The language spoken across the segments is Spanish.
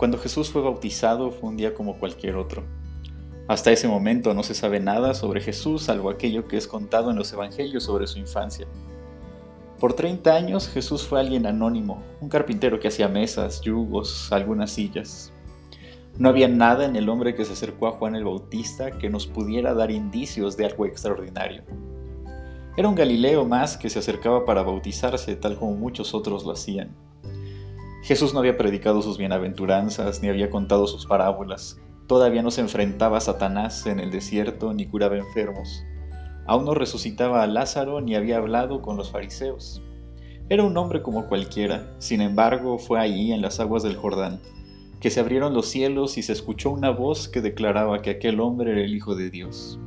Cuando Jesús fue bautizado fue un día como cualquier otro. Hasta ese momento no se sabe nada sobre Jesús salvo aquello que es contado en los evangelios sobre su infancia. Por 30 años Jesús fue alguien anónimo, un carpintero que hacía mesas, yugos, algunas sillas. No había nada en el hombre que se acercó a Juan el Bautista que nos pudiera dar indicios de algo extraordinario. Era un Galileo más que se acercaba para bautizarse tal como muchos otros lo hacían. Jesús no había predicado sus bienaventuranzas ni había contado sus parábolas. Todavía no se enfrentaba a Satanás en el desierto ni curaba enfermos. Aún no resucitaba a Lázaro ni había hablado con los fariseos. Era un hombre como cualquiera, sin embargo fue allí en las aguas del Jordán, que se abrieron los cielos y se escuchó una voz que declaraba que aquel hombre era el Hijo de Dios.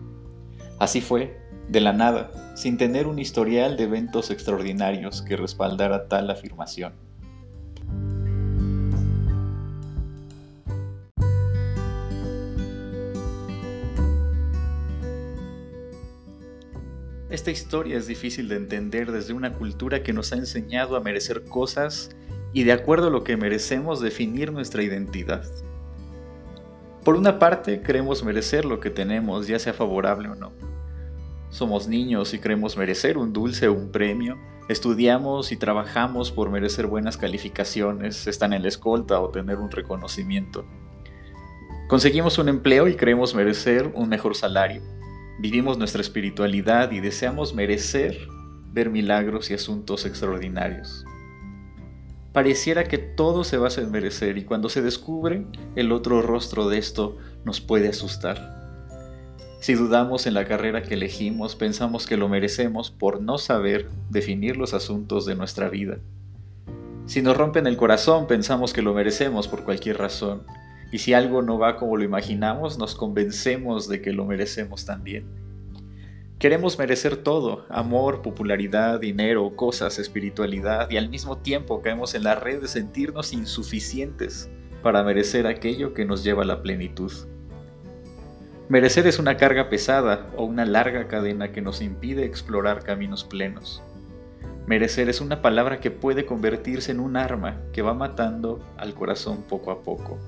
Así fue, de la nada, sin tener un historial de eventos extraordinarios que respaldara tal afirmación. Esta historia es difícil de entender desde una cultura que nos ha enseñado a merecer cosas y de acuerdo a lo que merecemos definir nuestra identidad. Por una parte, creemos merecer lo que tenemos, ya sea favorable o no. Somos niños y creemos merecer un dulce o un premio, estudiamos y trabajamos por merecer buenas calificaciones, estar en la escolta o tener un reconocimiento. Conseguimos un empleo y creemos merecer un mejor salario, Vivimos nuestra espiritualidad y deseamos merecer ver milagros y asuntos extraordinarios. Pareciera que todo se basa en merecer y cuando se descubre el otro rostro de esto nos puede asustar. Si dudamos en la carrera que elegimos, pensamos que lo merecemos por no saber definir los asuntos de nuestra vida. Si nos rompen el corazón, pensamos que lo merecemos por cualquier razón y si algo no va como lo imaginamos, nos convencemos de que lo merecemos también. Queremos merecer todo, amor, popularidad, dinero, cosas, espiritualidad, y al mismo tiempo caemos en la red de sentirnos insuficientes para merecer aquello que nos lleva a la plenitud. Merecer es una carga pesada o una larga cadena que nos impide explorar caminos plenos. Merecer es una palabra que puede convertirse en un arma que va matando al corazón poco a poco.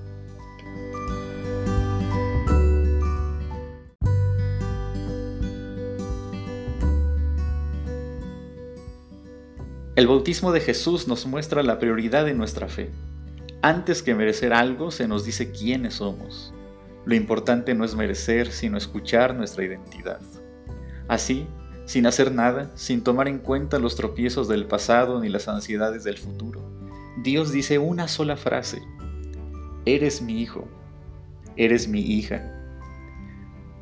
El bautismo de Jesús nos muestra la prioridad de nuestra fe. Antes que merecer algo, se nos dice quiénes somos. Lo importante no es merecer, sino escuchar nuestra identidad. Así, sin hacer nada, sin tomar en cuenta los tropiezos del pasado ni las ansiedades del futuro, Dios dice una sola frase. Eres mi hijo, eres mi hija,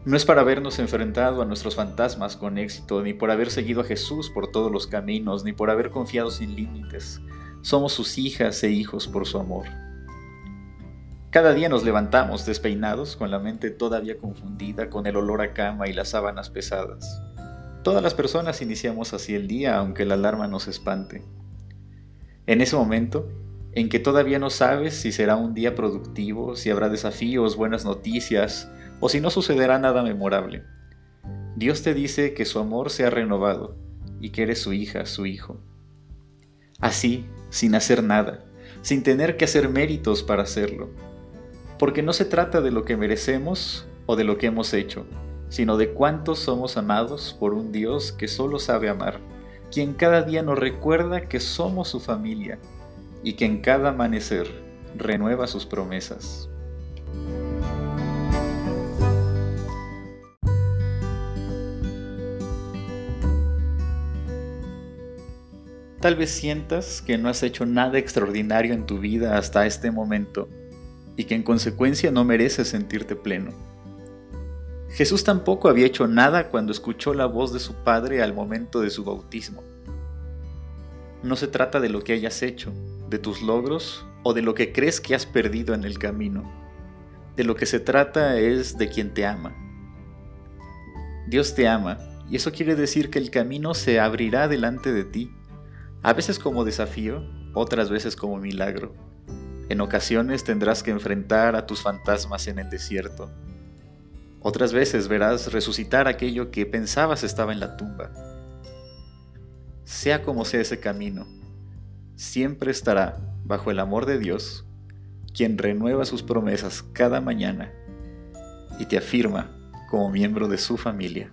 no es para habernos enfrentado a nuestros fantasmas con éxito, ni por haber seguido a Jesús por todos los caminos, ni por haber confiado sin límites. Somos sus hijas e hijos por su amor. Cada día nos levantamos despeinados, con la mente todavía confundida con el olor a cama y las sábanas pesadas. Todas las personas iniciamos así el día, aunque la alarma nos espante. En ese momento, en que todavía no sabes si será un día productivo, si habrá desafíos, buenas noticias, o si no sucederá nada memorable. Dios te dice que su amor se ha renovado y que eres su hija, su hijo. Así, sin hacer nada, sin tener que hacer méritos para hacerlo. Porque no se trata de lo que merecemos o de lo que hemos hecho, sino de cuántos somos amados por un Dios que solo sabe amar, quien cada día nos recuerda que somos su familia y que en cada amanecer renueva sus promesas. Tal vez sientas que no has hecho nada extraordinario en tu vida hasta este momento y que en consecuencia no mereces sentirte pleno. Jesús tampoco había hecho nada cuando escuchó la voz de su Padre al momento de su bautismo. No se trata de lo que hayas hecho, de tus logros o de lo que crees que has perdido en el camino. De lo que se trata es de quien te ama. Dios te ama y eso quiere decir que el camino se abrirá delante de ti a veces como desafío, otras veces como milagro. En ocasiones tendrás que enfrentar a tus fantasmas en el desierto. Otras veces verás resucitar aquello que pensabas estaba en la tumba. Sea como sea ese camino, siempre estará bajo el amor de Dios, quien renueva sus promesas cada mañana y te afirma como miembro de su familia.